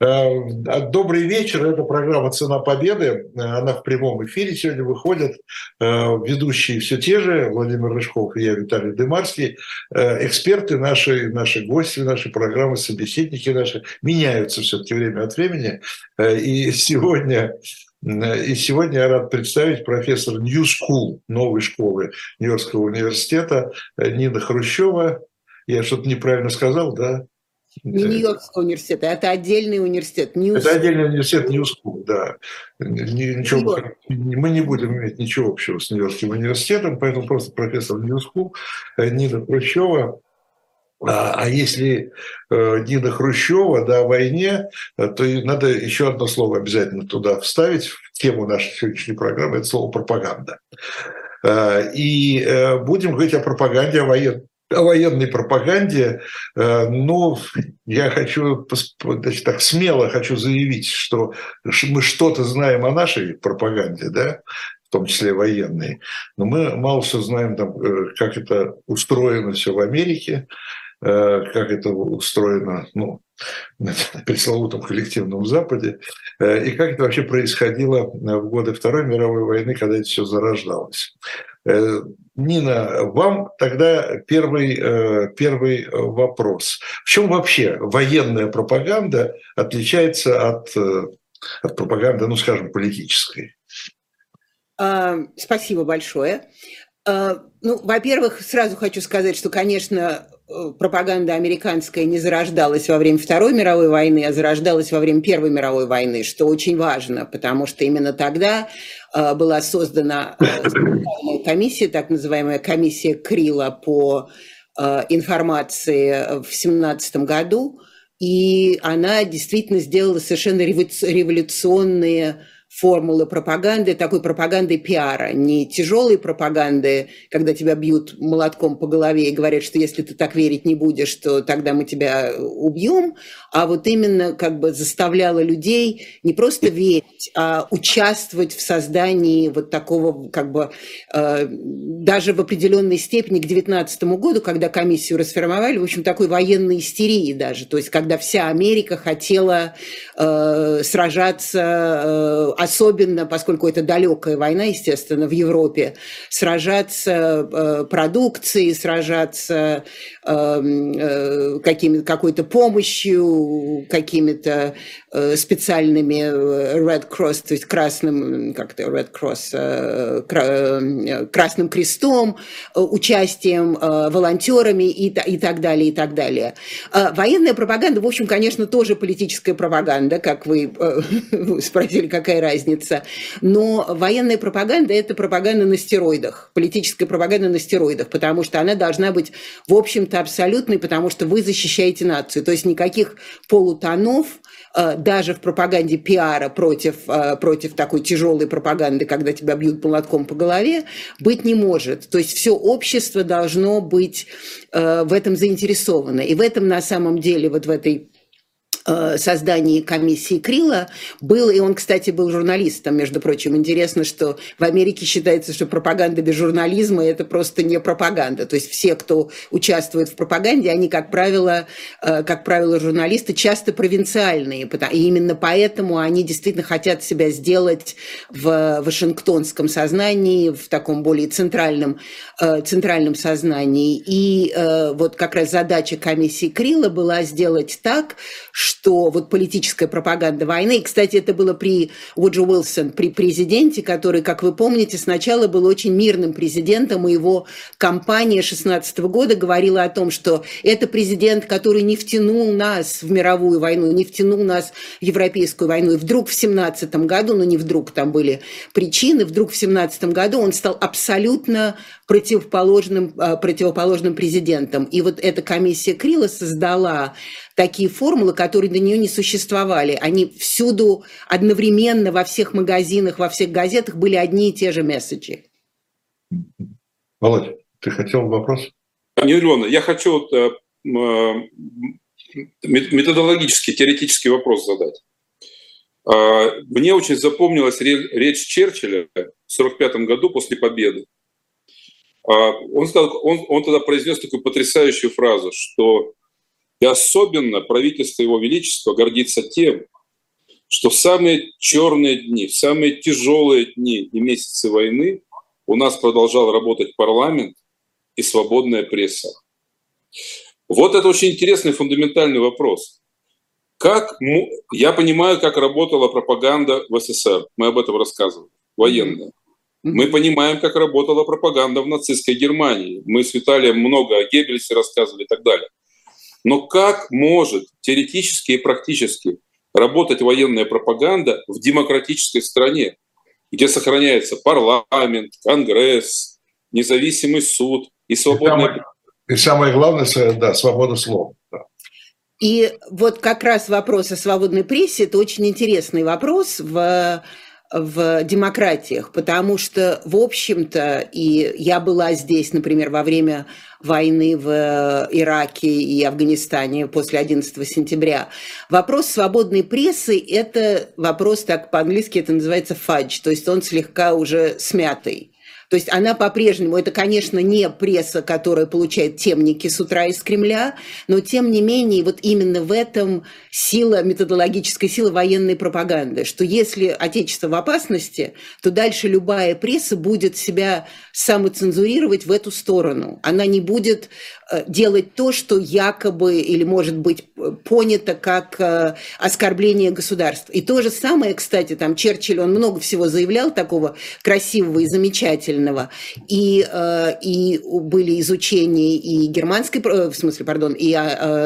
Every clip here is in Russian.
Э, добрый вечер, это программа «Цена победы». Она в прямом эфире сегодня выходит. Э, ведущие все те же, Владимир Рыжков и я, Виталий Дымарский. Э, эксперты наши, наши гости нашей программы, собеседники наши меняются все-таки время от времени. И сегодня и сегодня я рад представить профессора New School, новой школы Нью-Йоркского университета Нина Хрущева. Я что-то неправильно сказал, да? Не Нью-Йоркского университета, это отдельный университет. New это отдельный университет School, да. Ничего, мы не будем иметь ничего общего с Нью-Йоркским университетом, поэтому просто профессор School э, Нина Хрущева. А, а если э, Нина Хрущева да, о войне, э, то надо еще одно слово обязательно туда вставить в тему нашей сегодняшней программы, это слово пропаганда. И будем говорить о пропаганде, о военной о военной пропаганде, э, но я хочу, значит, так смело хочу заявить, что мы что-то знаем о нашей пропаганде, да, в том числе военной, но мы мало что знаем, там, э, как это устроено все в Америке, э, как это устроено, ну, на пресловутом коллективном Западе, и как это вообще происходило в годы Второй мировой войны, когда это все зарождалось. Э, Нина, вам тогда первый, э, первый вопрос. В чем вообще военная пропаганда отличается от, э, от пропаганды, ну, скажем, политической? А, спасибо большое. А, ну, во-первых, сразу хочу сказать, что, конечно, пропаганда американская не зарождалась во время Второй мировой войны, а зарождалась во время Первой мировой войны, что очень важно, потому что именно тогда э, была создана э, комиссия, так называемая комиссия Крила по э, информации в 17 году, и она действительно сделала совершенно революционные формулы пропаганды, такой пропаганды пиара, не тяжелой пропаганды, когда тебя бьют молотком по голове и говорят, что если ты так верить не будешь, то тогда мы тебя убьем, а вот именно как бы заставляла людей не просто верить, а участвовать в создании вот такого как бы э, даже в определенной степени к 19 году, когда комиссию расформовали, в общем, такой военной истерии даже, то есть когда вся Америка хотела э, сражаться э, особенно, поскольку это далекая война, естественно, в Европе, сражаться э, продукцией, сражаться эм, э, какими, какой-то помощью, какими-то специальными э, Red Cross, то есть красным, как-то Red Cross, э, кра, красным крестом, участием, волонтерами и, и так далее, и так далее. Военная пропаганда, в общем, конечно, тоже политическая пропаганда, как вы спросили, какая разница. Но военная пропаганда – это пропаганда на стероидах, политическая пропаганда на стероидах, потому что она должна быть, в общем-то, абсолютной, потому что вы защищаете нацию. То есть никаких полутонов, э, даже в пропаганде пиара против, э, против такой тяжелой пропаганды, когда тебя бьют молотком по голове, быть не может. То есть все общество должно быть э, в этом заинтересовано. И в этом на самом деле, вот в этой создании комиссии Крила был, и он, кстати, был журналистом, между прочим. Интересно, что в Америке считается, что пропаганда без журнализма – это просто не пропаганда. То есть все, кто участвует в пропаганде, они, как правило, э, как правило, журналисты часто провинциальные, и именно поэтому они действительно хотят себя сделать в вашингтонском сознании, в таком более центральном, э, центральном сознании. И вот как раз задача комиссии Крила была сделать так, что что вот политическая пропаганда войны, и, кстати, это было при Уджи Уилсон, при президенте, который, как вы помните, сначала был очень мирным президентом, и его кампания 16 года говорила о том, что это президент, который не втянул нас в мировую войну, не втянул нас в европейскую войну, и вдруг в 17 году, ну не вдруг, там были причины, вдруг в 17 году он стал абсолютно противоположным, а, противоположным президентом. И вот эта комиссия Крила создала такие формулы, которые до нее не существовали. Они всюду одновременно во всех магазинах, во всех газетах были одни и те же месседжи. Володя, ты хотел вопрос? Не Илона, я хочу вот, э, э, методологический, теоретический вопрос задать. Э, мне очень запомнилась речь Черчилля в 1945 году после победы. Он, сказал, он, он тогда произнес такую потрясающую фразу, что И особенно правительство Его Величества гордится тем, что в самые черные дни, в самые тяжелые дни и месяцы войны у нас продолжал работать парламент и свободная пресса. Вот это очень интересный фундаментальный вопрос. Как я понимаю, как работала пропаганда в СССР. Мы об этом рассказывали. Военная. Мы понимаем, как работала пропаганда в нацистской Германии. Мы с Виталием много о Геббельсе рассказывали и так далее. Но как может теоретически и практически работать военная пропаганда в демократической стране, где сохраняется парламент, конгресс, независимый суд и свободная... И самое главное, да, свобода слова. Да. И вот как раз вопрос о свободной прессе – это очень интересный вопрос в в демократиях, потому что, в общем-то, и я была здесь, например, во время войны в Ираке и Афганистане после 11 сентября. Вопрос свободной прессы – это вопрос, так по-английски это называется фадж, то есть он слегка уже смятый. То есть она по-прежнему, это, конечно, не пресса, которая получает темники с утра из Кремля, но тем не менее вот именно в этом сила, методологическая сила военной пропаганды, что если Отечество в опасности, то дальше любая пресса будет себя самоцензурировать в эту сторону. Она не будет делать то, что якобы или может быть э, понято как э, оскорбление государства. И то же самое, кстати, там Черчилль, он много всего заявлял такого красивого и замечательного. И, и были изучения и германской, в смысле, пардон, и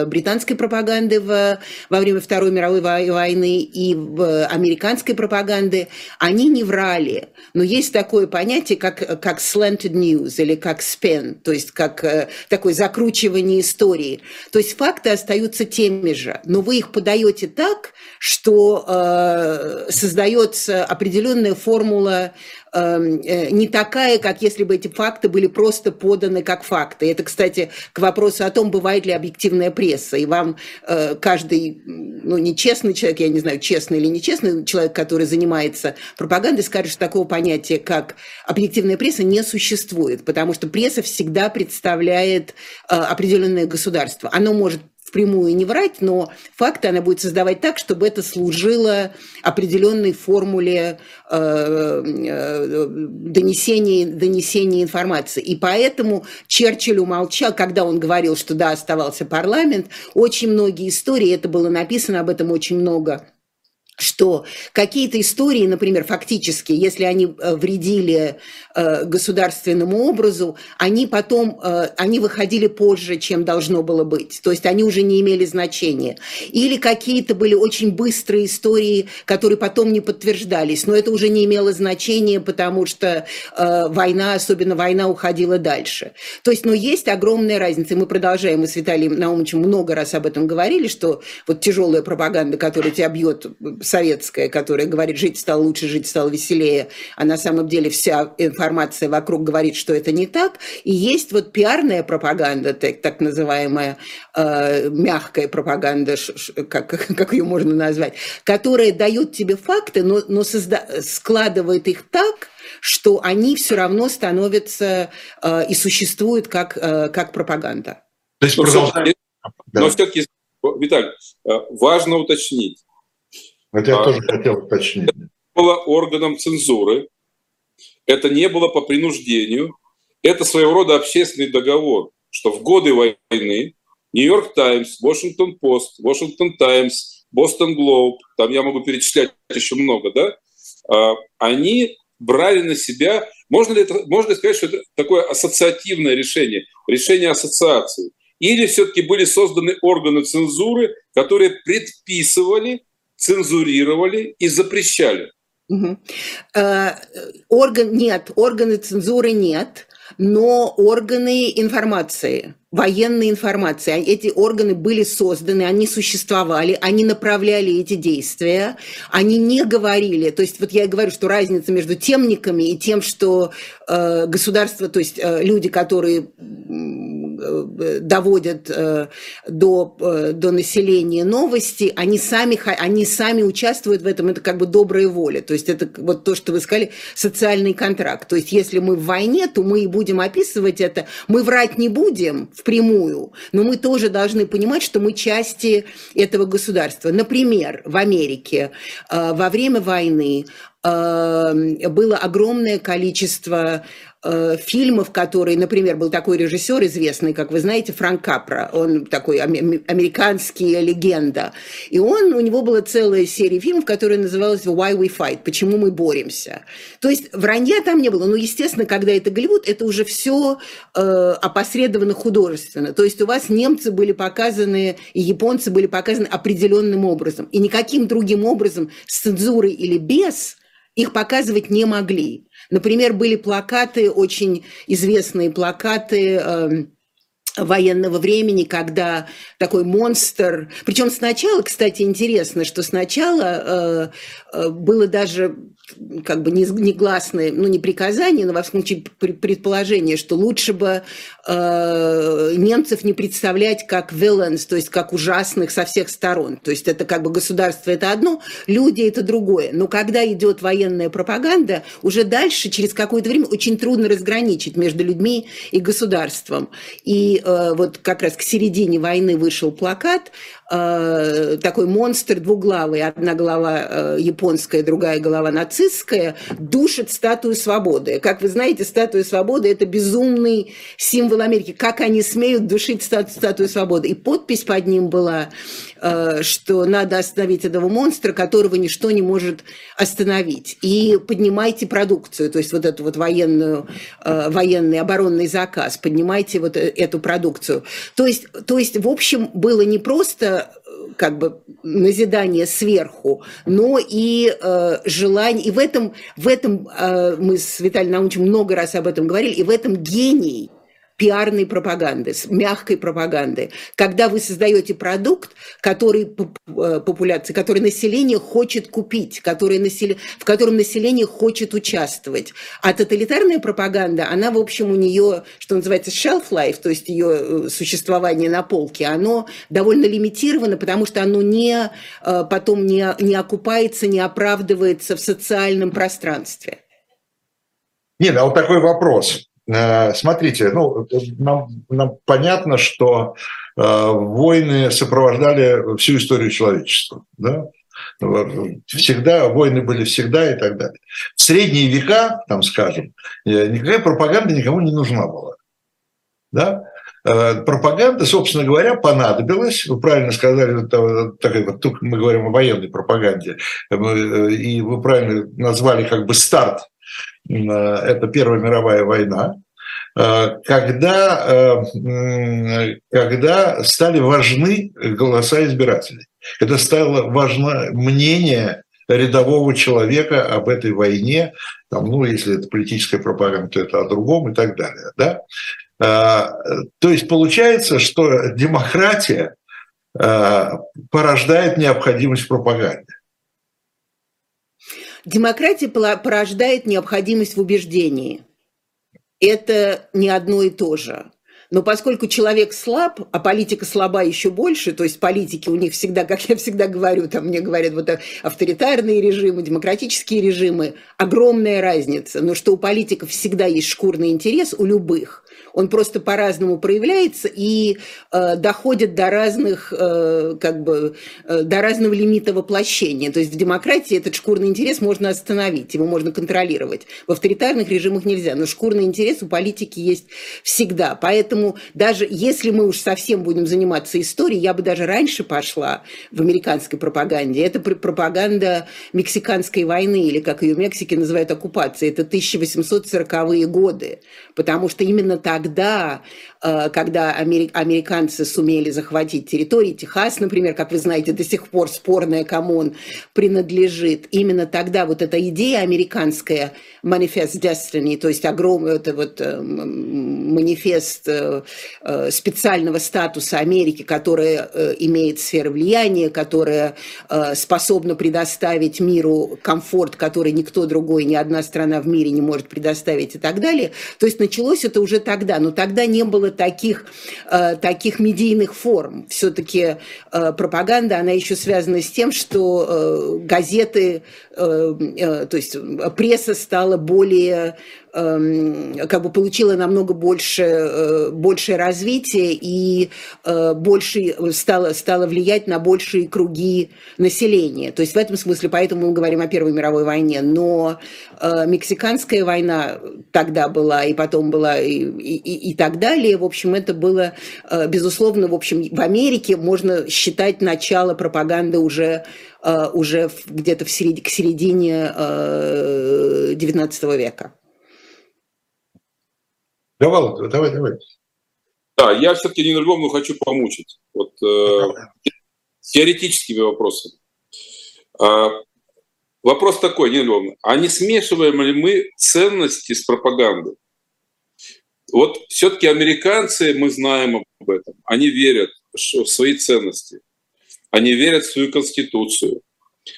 британской пропаганды в, во время Второй мировой войны, и американской пропаганды. Они не врали. Но есть такое понятие, как, как slanted news или как spin, то есть как э, такое закручивание истории. То есть факты остаются теми же, но вы их подаете так, что э, создается определенная формула не такая, как если бы эти факты были просто поданы как факты. Это, кстати, к вопросу о том, бывает ли объективная пресса. И вам э, каждый, ну, нечестный человек, я не знаю, честный или нечестный человек, который занимается пропагандой, скажет, что такого понятия, как объективная пресса, не существует, потому что пресса всегда представляет э, определенное государство. Оно может впрямую не врать, но факты она будет создавать так, чтобы это служило определенной формуле э, э, донесения, донесения информации. И поэтому Черчилль умолчал, когда он говорил, что да, оставался парламент, очень многие истории, это было написано об этом очень много что какие-то истории, например, фактически, если они э, вредили э, государственному образу, они потом, э, они выходили позже, чем должно было быть. То есть они уже не имели значения. Или какие-то были очень быстрые истории, которые потом не подтверждались, но это уже не имело значения, потому что война, особенно война, уходила дальше. То есть, но есть огромная разница. Мы продолжаем, мы с Виталием Наумовичем много раз об этом говорили, что вот тяжелая пропаганда, которая тебя бьет советская, которая говорит, жить стало лучше, жить стало веселее, а на самом деле вся информация вокруг говорит, что это не так. И есть вот пиарная пропаганда, так, так называемая э, мягкая пропаганда, как, как ее можно назвать, которая дает тебе факты, но, но созда- складывает их так, что они все равно становятся э, и существуют как, э, как пропаганда. То есть продолжаем. Но все-таки, Виталий, э, важно уточнить, это я а, тоже хотел уточнить. Это было органом цензуры, это не было по принуждению, это своего рода общественный договор, что в годы войны Нью-Йорк Таймс, Вашингтон Пост, Вашингтон Таймс, Бостон Глоб, там я могу перечислять еще много, да, а, они брали на себя, можно ли, это, можно ли сказать, что это такое ассоциативное решение, решение ассоциации, или все-таки были созданы органы цензуры, которые предписывали цензурировали и запрещали. Угу. Э, орган нет, органы цензуры нет, но органы информации, военной информации, а эти органы были созданы, они существовали, они направляли эти действия, они не говорили, то есть вот я говорю, что разница между темниками и тем, что э, государство, то есть э, люди, которые доводят до, до населения новости, они сами, они сами участвуют в этом, это как бы добрая воля. То есть это вот то, что вы сказали, социальный контракт. То есть если мы в войне, то мы и будем описывать это. Мы врать не будем впрямую, но мы тоже должны понимать, что мы части этого государства. Например, в Америке во время войны было огромное количество Э, фильмов, которые, например, был такой режиссер известный, как вы знаете, Франк Капра, он такой американский легенда, и он, у него была целая серия фильмов, которая называлась «Why We Fight», «Почему мы боремся». То есть вранья там не было, но, естественно, когда это Голливуд, это уже все э, опосредованно художественно, то есть у вас немцы были показаны и японцы были показаны определенным образом, и никаким другим образом с цензурой или без их показывать не могли. Например, были плакаты, очень известные плакаты эм, военного времени, когда такой монстр... Причем сначала, кстати, интересно, что сначала э, э, было даже как бы негласное, ну не приказание, но во всяком случае предположение, что лучше бы э, немцев не представлять как villains, то есть как ужасных со всех сторон. То есть это как бы государство это одно, люди это другое. Но когда идет военная пропаганда, уже дальше, через какое-то время, очень трудно разграничить между людьми и государством. И э, вот как раз к середине войны вышел плакат, Э, такой монстр двуглавый, одна голова э, японская, другая голова нацистская, душит статую свободы. Как вы знаете, статуя свободы – это безумный символ Америки. Как они смеют душить статую, статую свободы? И подпись под ним была, э, что надо остановить этого монстра, которого ничто не может остановить. И поднимайте продукцию, то есть вот эту вот военную, военный оборонный заказ, поднимайте вот эту продукцию. То есть, то есть, в общем, было не просто как бы назидание сверху, но и э, желание, и в этом, в этом э, мы с Виталием Наумовичем много раз об этом говорили, и в этом гений пиарной пропаганды, с мягкой пропаганды. Когда вы создаете продукт, который э, популяции, который население хочет купить, который насел... в котором население хочет участвовать. А тоталитарная пропаганда, она, в общем, у нее, что называется, shelf life, то есть ее э, существование на полке, оно довольно лимитировано, потому что оно не, э, потом не, не окупается, не оправдывается в социальном пространстве. Нет, а вот такой вопрос. Э, смотрите, ну, нам, нам понятно, что э, войны сопровождали всю историю человечества. Да? Всегда, войны были всегда и так далее. В средние века, там скажем, э, никакая пропаганда никому не нужна была. Да? Пропаганда, собственно говоря, понадобилась. Вы правильно сказали, вот, мы говорим о военной пропаганде, и вы правильно назвали как бы старт это Первая мировая война, э, когда, э, когда стали важны голоса избирателей, когда стало важно мнение рядового человека об этой войне, там, ну, если это политическая пропаганда, то это о другом и так далее. Да? Э, то есть получается, что демократия порождает необходимость в пропаганде. Демократия порождает необходимость в убеждении. Это не одно и то же. Но поскольку человек слаб, а политика слаба еще больше, то есть политики у них всегда, как я всегда говорю, там мне говорят вот авторитарные режимы, демократические режимы, огромная разница. Но что у политиков всегда есть шкурный интерес, у любых он просто по-разному проявляется и э, доходит до разных, э, как бы, э, до разного лимита воплощения. То есть в демократии этот шкурный интерес можно остановить, его можно контролировать. В авторитарных режимах нельзя, но шкурный интерес у политики есть всегда. Поэтому даже если мы уж совсем будем заниматься историей, я бы даже раньше пошла в американской пропаганде. Это пропаганда мексиканской войны, или как ее в Мексике называют оккупацией. Это 1840-е годы, потому что именно так тогда, э, когда американцы сумели захватить территории, Техас, например, как вы знаете, до сих пор спорная, кому он принадлежит, именно тогда вот эта идея американская Manifest Destiny, то есть огромный это вот э, манифест э, специального статуса Америки, которая имеет сферы влияния, которая способна предоставить миру комфорт, который никто другой, ни одна страна в мире не может предоставить и так далее. То есть началось это уже тогда, но тогда не было таких, таких медийных форм. Все-таки пропаганда, она еще связана с тем, что газеты, то есть пресса стала более как бы получила намного больше, э, большее развитие и э, больше стала, стала влиять на большие круги населения. То есть в этом смысле, поэтому мы говорим о Первой мировой войне. Но э, Мексиканская война тогда была, и потом была, и, и, и так далее. В общем, это было, безусловно, в общем, в Америке можно считать начало пропаганды уже уже где-то в середине, к середине XIX века. Давай, давай, давай. Да, я все-таки Нину Львовну хочу помучить. Вот, э, теоретическими вопросами. Э, вопрос такой, Нина Львовна, а не смешиваем ли мы ценности с пропагандой? Вот все-таки американцы, мы знаем об этом, они верят в свои ценности, они верят в свою конституцию,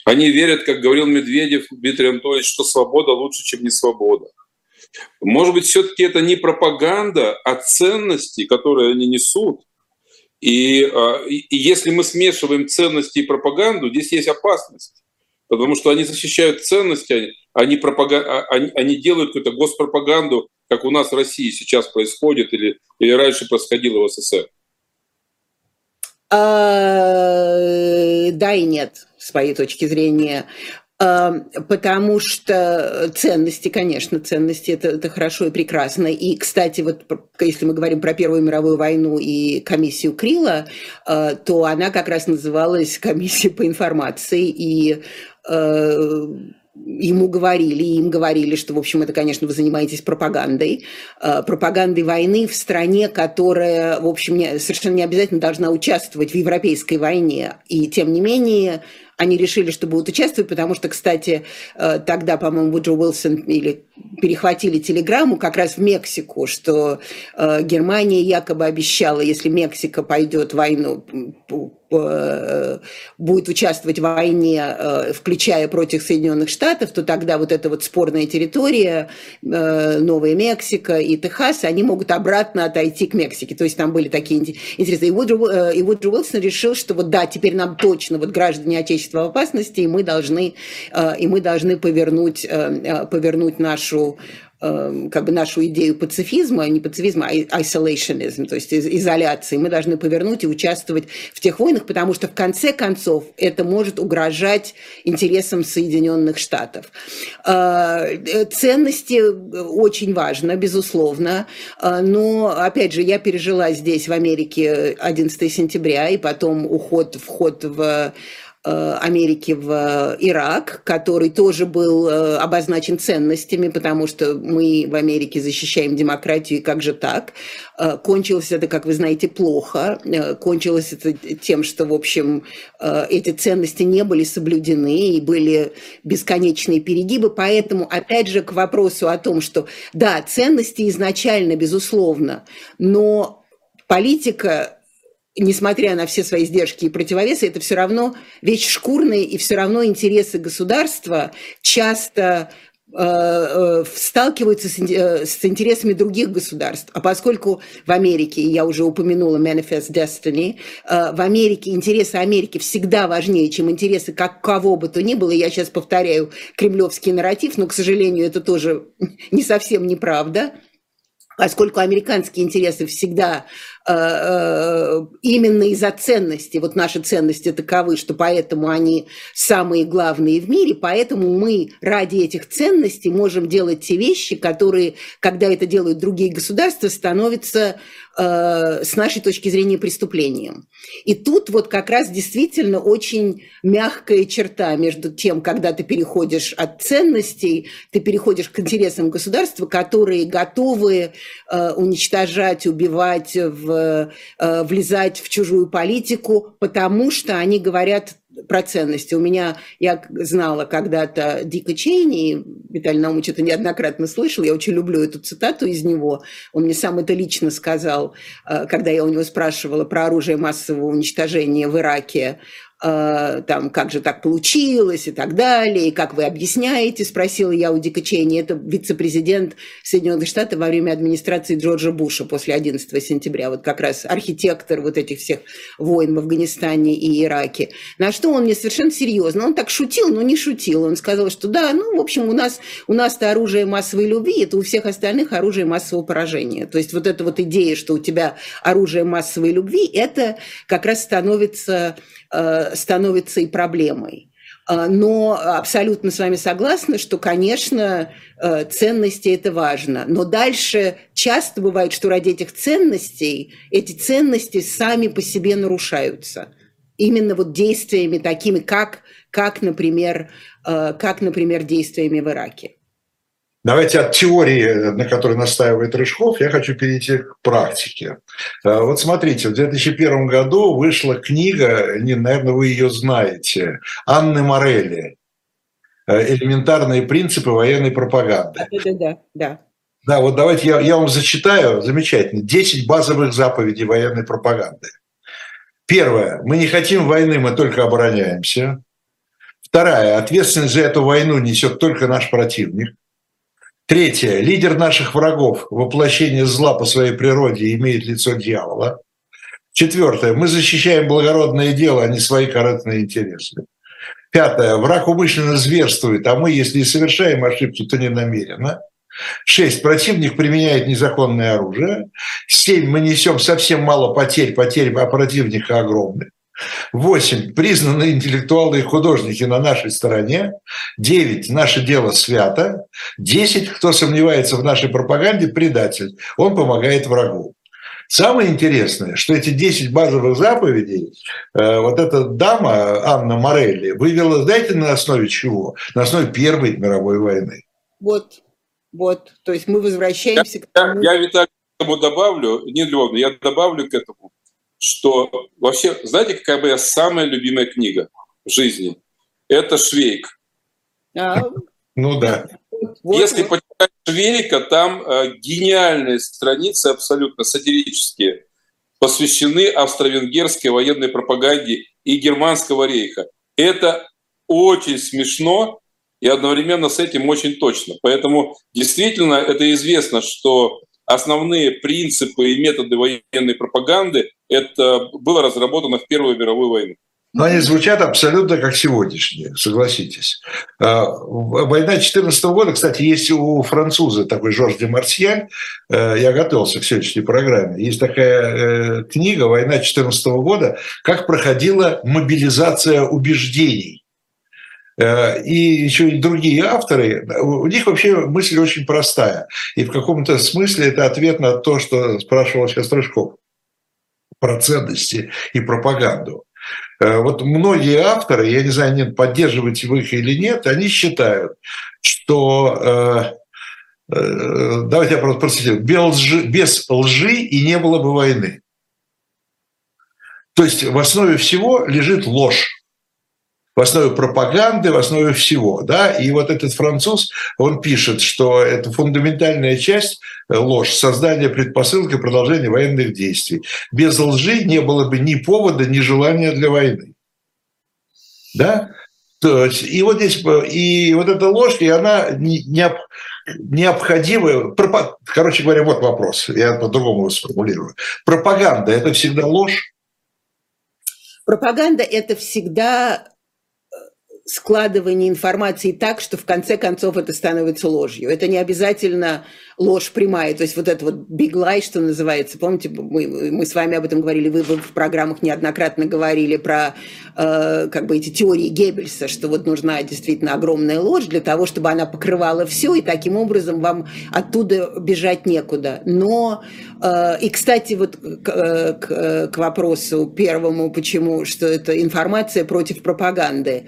они верят, как говорил Медведев Дмитрий Анатольевич, что свобода лучше, чем не свобода. Может быть, все-таки это не пропаганда, а ценности, которые они несут. И, а, и, и если мы смешиваем ценности и пропаганду, здесь есть опасность. Потому что они защищают ценности, они, пропаган... А, они, они делают какую-то госпропаганду, как у нас в России сейчас происходит или, или раньше происходило в СССР. А, да и нет, с моей точки зрения. Эм, потому что ценности, конечно, ценности это, это хорошо и прекрасно. И, кстати, вот если мы говорим про Первую мировую войну и комиссию Крила, э, то она как раз называлась комиссией по информации, и э, ему говорили, им говорили, что, в общем, это, конечно, вы занимаетесь пропагандой, э, пропагандой войны в стране, которая, в общем, совершенно не обязательно должна участвовать в европейской войне. И, тем не менее, они решили, что будут участвовать, потому что, кстати, э, тогда, по-моему, Вуджо Уилсон или перехватили телеграмму как раз в Мексику, что э, Германия якобы обещала, если Мексика пойдет в войну, э, будет участвовать в войне, включая против Соединенных Штатов, то тогда вот эта вот спорная территория, Новая Мексика и Техас, они могут обратно отойти к Мексике. То есть там были такие интересные. И Вуджо Уилсон решил, что вот да, теперь нам точно, вот граждане Отечественного количество опасностей, и мы должны, э, и мы должны повернуть, э, э, повернуть нашу как бы нашу идею пацифизма, не пацифизма, а isolationism, то есть изоляции, мы должны повернуть и участвовать в тех войнах, потому что в конце концов это может угрожать интересам Соединенных Штатов. Ценности очень важно, безусловно, но, опять же, я пережила здесь, в Америке, 11 сентября, и потом уход, вход в Америки в э, Ирак, который тоже был э, обозначен ценностями, потому что мы в Америке защищаем демократию, и как же так? Кончилось это, как вы знаете, плохо. Кончилось это тем, что, в общем, эти ценности не были соблюдены и были бесконечные перегибы. Поэтому, опять же, к вопросу о том, что, да, ценности изначально, безусловно, но политика несмотря на все свои издержки и противовесы, это все равно вещь шкурная, и все равно интересы государства часто э, э, сталкиваются с, э, с интересами других государств. А поскольку в Америке, я уже упомянула Manifest Destiny, в Америке интересы Америки всегда важнее, чем интересы как кого бы то ни было. Я сейчас повторяю кремлевский нарратив, но, к сожалению, это тоже не совсем неправда поскольку американские интересы всегда именно из-за ценности, вот наши ценности таковы, что поэтому они самые главные в мире, поэтому мы ради этих ценностей можем делать те вещи, которые, когда это делают другие государства, становятся э, с нашей точки зрения преступлением. И тут вот как раз действительно очень мягкая черта между тем, когда ты переходишь от ценностей, ты переходишь к интересам государства, которые готовы уничтожать, убивать в Э, влезать в чужую политику, потому что они говорят про ценности. У меня, я знала когда-то Дика Чейни, Виталий Наумович это неоднократно слышал, я очень люблю эту цитату из него. Он мне сам это лично сказал, э, когда я у него спрашивала про оружие массового уничтожения в Ираке. Э, там, как же так получилось и так далее, и как вы объясняете, спросила я у Дика Чейни, это вице-президент Соединенных Штатов во время администрации Джорджа Буша после 11 сентября, вот как раз архитектор вот этих всех войн в Афганистане и Ираке. На что он мне совершенно серьезно, он так шутил, но не шутил, он сказал, что да, ну, в общем, у нас, у нас-то оружие массовой любви, это у всех остальных оружие массового поражения. То есть вот эта вот идея, что у тебя оружие массовой любви, это как раз становится, становится и проблемой. Э, но абсолютно с вами согласна, что, конечно, э, ценности это важно. Но дальше часто бывает, что ради этих ценностей эти ценности сами по себе нарушаются. Именно вот действиями такими, как, как, например, как, например, действиями в Ираке. Давайте от теории, на которой настаивает Рыжков, я хочу перейти к практике. Э, вот смотрите, в 2001 году вышла книга, не, наверное, вы ее знаете, Анны Морелли э, «Элементарные принципы военной пропаганды». Да, да, да. Да, вот давайте я, я вам зачитаю, замечательно, 10 базовых заповедей военной пропаганды. Первое. Мы не хотим войны, мы только обороняемся. Вторая. Ответственность за эту войну несет только наш противник. Третье. Лидер наших врагов, воплощение зла по своей природе, имеет лицо дьявола. Четвертое. Мы защищаем благородное дело, а не свои корыстные интересы. Пятое. Враг умышленно зверствует, а мы, если и совершаем ошибки, то не намеренно. Шесть. Противник применяет незаконное оружие. Семь. Мы несем совсем мало потерь, потерь а противника огромные. 8. признанные интеллектуалы и художники на нашей стороне. 9. Наше дело свято. 10. Кто сомневается в нашей пропаганде, предатель. Он помогает врагу. Самое интересное, что эти 10 базовых заповедей э, вот эта дама Анна Морелли вывела, знаете, на основе чего? На основе Первой мировой войны. Вот, вот. То есть мы возвращаемся я, к тому... Я, я Виталий, добавлю, не Львовна, я добавлю к этому что вообще, знаете, какая моя самая любимая книга в жизни? Это Швейк. А, ну да. Если почитать Швейка, там э, гениальные страницы, абсолютно сатирические, посвящены австро-венгерской военной пропаганде и германского рейха. Это очень смешно и одновременно с этим очень точно. Поэтому действительно это известно, что основные принципы и методы военной пропаганды это было разработано в Первую мировую войну. Но они звучат абсолютно как сегодняшние, согласитесь. А, война 2014 года, кстати, есть у француза такой Жорж де Марсьяль, э, я готовился к сегодняшней программе, есть такая э, книга «Война 2014 года. Как проходила мобилизация убеждений». Э, и еще и другие авторы, у них вообще мысль очень простая. И в каком-то смысле это ответ на то, что спрашивал сейчас Рыжков про ценности и пропаганду. Э, вот многие авторы, я не знаю, нет, поддерживаете вы их или нет, они считают, что э, давайте я просто процитирую, без лжи, без лжи и не было бы войны. То есть в основе всего лежит ложь в основе пропаганды, в основе всего. Да? И вот этот француз, он пишет, что это фундаментальная часть э, ложь, создание предпосылки продолжения военных действий. Без лжи не было бы ни повода, ни желания для войны. Да? То есть, и вот здесь, и вот эта ложь, и она необ, необходима. Короче говоря, вот вопрос, я по-другому его сформулирую. Пропаганда – это всегда ложь? Пропаганда – это всегда складывание информации так, что в конце концов это становится ложью. Это не обязательно ложь прямая, то есть вот это вот big lie, что называется. Помните, мы, мы с вами об этом говорили, вы в программах неоднократно говорили про э, как бы эти теории Геббельса, что вот нужна действительно огромная ложь для того, чтобы она покрывала все, и таким образом вам оттуда бежать некуда. Но, э, и, кстати, вот к, э, к, к вопросу первому, почему, что это информация против пропаганды.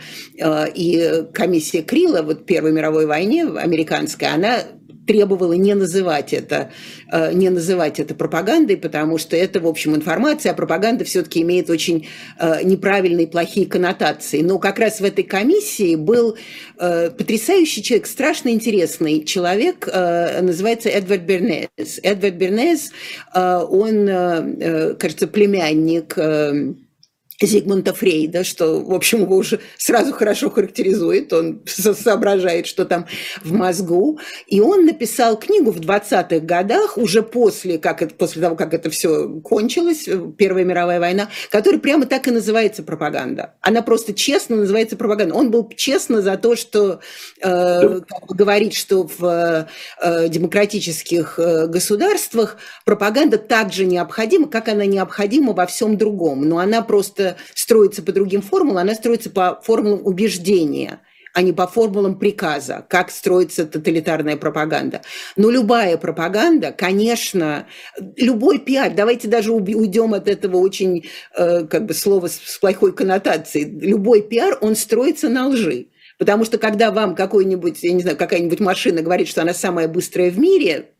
Э, и комиссия Крила вот в Первой мировой войне американская, она требовала не называть это, э, не называть это пропагандой, потому что это, в общем, информация, а пропаганда все-таки имеет очень э, неправильные, плохие коннотации. Но как раз в этой комиссии был потрясающий человек, страшно интересный человек, называется Эдвард Бернес. Эдвард Бернес, он, кажется, племянник Зигмунда Фрейда, что, в общем, его уже сразу хорошо характеризует, он соображает, что там в мозгу. И он написал книгу в 20-х годах, уже после, как это, после того, как это все кончилось, э, Первая мировая война, которая прямо так и называется пропаганда. Она просто честно называется пропаганда. Он был честно за то, что э, говорит, что в э, демократических э, государствах пропаганда так же необходима, как она необходима во всем другом. Но она просто строится по другим формулам, она строится по формулам убеждения а не по формулам приказа, как строится тоталитарная пропаганда. Но любая пропаганда, конечно, любой пиар, давайте даже уйдем от этого очень э, как бы слова с плохой коннотацией, любой пиар, он строится на лжи. Потому что когда вам какой-нибудь, я не знаю, какая-нибудь машина говорит, что она самая быстрая в мире,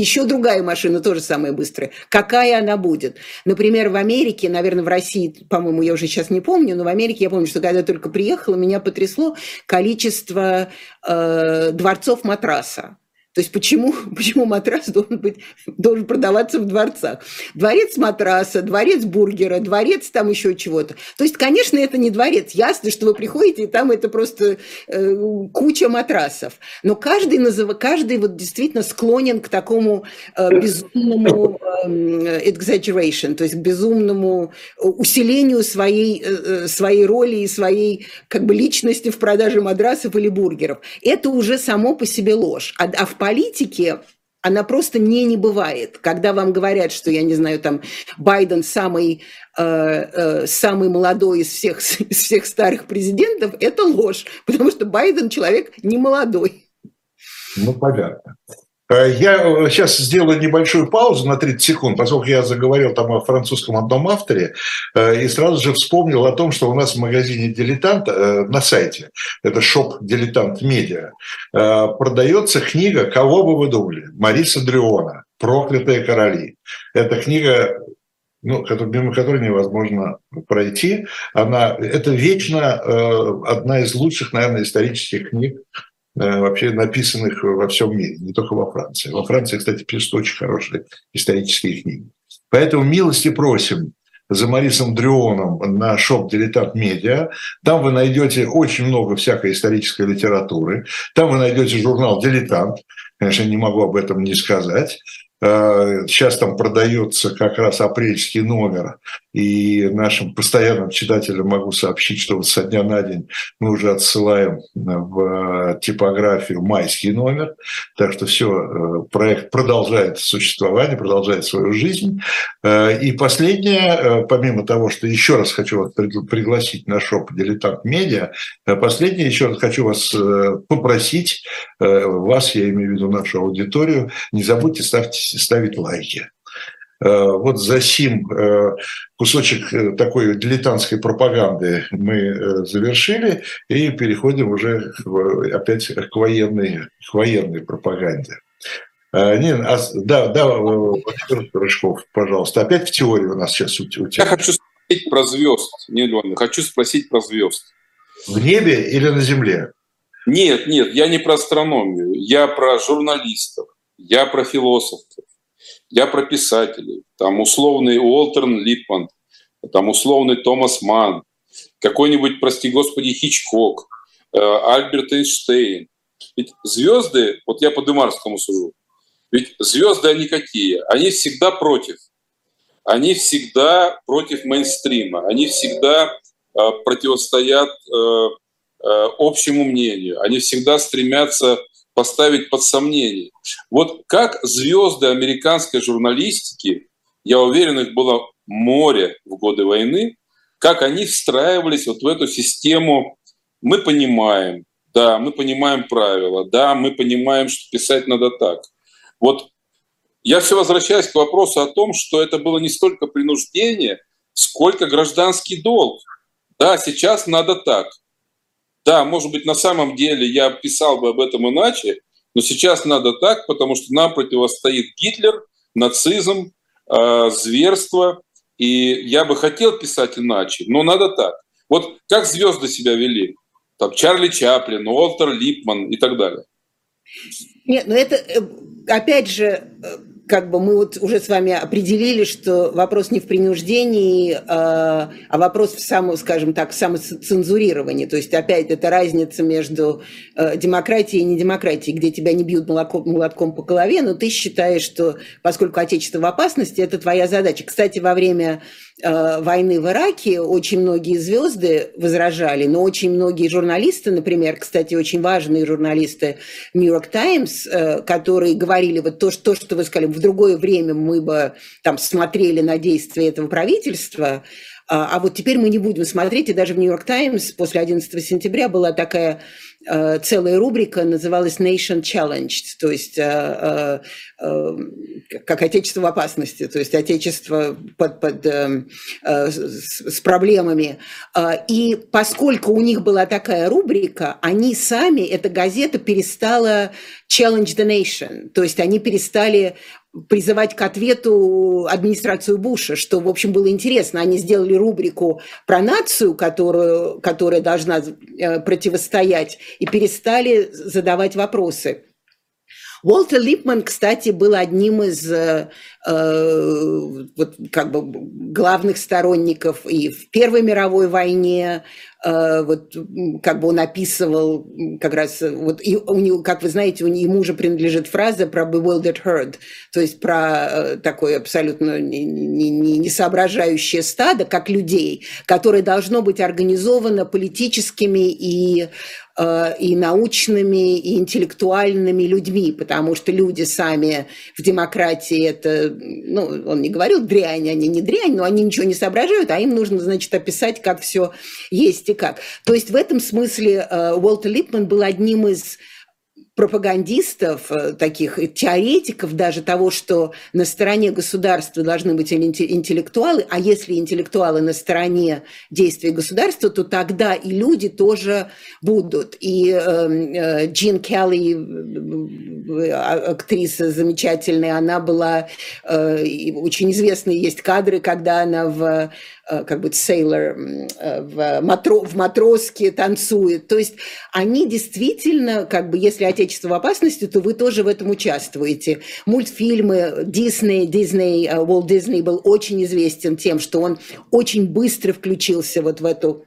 еще другая машина тоже самая быстрая. Какая она будет? Например, в Америке, наверное, в России, по-моему, я уже сейчас не помню, но в Америке я помню, что когда я только приехала, меня потрясло количество э, дворцов матраса. То есть почему, почему матрас должен, быть, должен продаваться в дворцах? Дворец матраса, дворец бургера, дворец там еще чего-то. То есть, конечно, это не дворец. Ясно, что вы приходите, и там это просто э, куча матрасов. Но каждый, назыв... каждый вот действительно склонен к такому э, безумному э, exaggeration, то есть к безумному усилению своей, э, э, своей роли и своей как бы личности в продаже матрасов или бургеров. Это уже само по себе ложь. А, а в политике она просто не не бывает. Когда вам говорят, что, я не знаю, там Байден самый, э, э, самый молодой из всех, из всех старых президентов, это ложь, потому что Байден человек не молодой. Ну, понятно. Э, я сейчас э, сделаю небольшую паузу на 30 секунд, поскольку я заговорил там о французском одном авторе, э, и сразу же вспомнил о том, что у нас в магазине «Дилетант» на сайте, это шоп «Дилетант Медиа», продается книга «Кого бы вы думали?» Мариса Дриона «Проклятые короли». Эта книга ну, мимо которой невозможно пройти. Она, это вечно одна из лучших, наверное, исторических книг Э, вообще написанных во всем мире, не только во Франции. Во Франции, кстати, пишут очень хорошие исторические книги. Поэтому милости просим за Марисом Дрионом на шоп «Дилетант Медиа». Там вы найдете очень много всякой исторической литературы. Там вы найдете журнал «Дилетант». Конечно, не могу об этом не сказать. Э, сейчас там продается как раз апрельский номер, и нашим постоянным читателям могу сообщить, что вот со дня на день мы уже отсылаем в типографию майский номер, так что все, э, проект продолжает существование, продолжает свою жизнь. Э, и последнее, помимо того, что еще раз хочу вас пригласить на шоп «Дилетант Медиа», последнее еще раз хочу вас попросить, вас, я имею в виду нашу аудиторию, не забудьте ставьте ставить лайки. Э, вот за сим э, кусочек э, такой дилетантской пропаганды мы завершили и переходим уже опять к военной, к военной пропаганде. Не, а, да, да, Владимир Рыжков, пожалуйста. Опять в теории у нас сейчас у тебя. Я хочу спросить про звезд, не хочу спросить про звезд. В небе или на земле? Нет, нет, я не про астрономию, я про журналистов, я про философов, я про писателей. Там условный Уолтерн Липман, там условный Томас Ман, какой-нибудь, прости господи, Хичкок, э, Альберт Эйнштейн. Ведь звезды, вот я по Дымарскому сужу, ведь звезды они какие? Они всегда против. Они всегда против мейнстрима. Они всегда э, противостоят э, общему мнению. Они всегда стремятся поставить под сомнение. Вот как звезды американской журналистики, я уверен, их было море в годы войны, как они встраивались вот в эту систему «мы понимаем», да, мы понимаем правила, да, мы понимаем, что писать надо так. Вот я все возвращаюсь к вопросу о том, что это было не столько принуждение, сколько гражданский долг. Да, сейчас надо так – да, может быть, на самом деле я писал бы об этом иначе, но сейчас надо так, потому что нам противостоит Гитлер, нацизм, э, зверство, и я бы хотел писать иначе, но надо так. Вот как звезды себя вели? Там Чарли Чаплин, Уолтер Липман и так далее. Нет, ну это, э, опять же, э, как бы мы вот уже с вами определили, что вопрос не в принуждении, а, а вопрос в самом, скажем так, самоцензурировании. То есть опять это разница между э, демократией и недемократией, где тебя не бьют молотком по голове, но ты считаешь, что поскольку Отечество в опасности, это твоя задача. Кстати, во время Э, войны в Ираке очень многие звезды возражали, но очень многие журналисты, например, кстати, очень важные журналисты New York Times, э, которые говорили вот то, что вы сказали, в другое время мы бы там смотрели на действия этого правительства, а, а вот теперь мы не будем смотреть, и даже в Нью-Йорк Таймс после 11 сентября была такая э, целая рубрика, называлась Nation Challenged, то есть э, э, как отечество в опасности, то есть отечество под, под, с проблемами. А, и поскольку у них была такая рубрика, они сами, эта газета перестала challenge the nation, то есть они перестали призывать к ответу администрацию Буша, что, в общем, было интересно. Они сделали рубрику про нацию, которую, которая должна э, противостоять, и перестали задавать вопросы. Уолтер Липман, кстати, был одним из э, э, вот, как бы главных сторонников и в Первой мировой войне, э, вот как бы он описывал как раз, вот, и у него, как вы знаете, у ему же принадлежит фраза про bewildered herd, то есть про э, такое абсолютно не, не, не соображающее стадо, как людей, которое должно быть организовано политическими и Э, и научными, и интеллектуальными людьми, потому что люди сами в демократии это, ну, он не говорил дрянь, они не дрянь, но они ничего не соображают, а им нужно, значит, описать, как все есть и как. То есть в этом смысле э, Уолтер Липман был одним из пропагандистов, э, таких теоретиков даже того, что на стороне государства должны быть интеллектуалы, а если интеллектуалы на стороне действий государства, то тогда и люди тоже будут. И эм, э, Джин Келли, э, актриса замечательная, она была э, очень известные есть кадры, когда она в Э, как бы сейлор э, в, матро, в матроске танцует. То есть они действительно, как бы, если отечество в опасности, то вы тоже в этом участвуете. Мультфильмы Дисней, Дисней, Уолт Дисней был очень известен тем, что он очень быстро включился вот в эту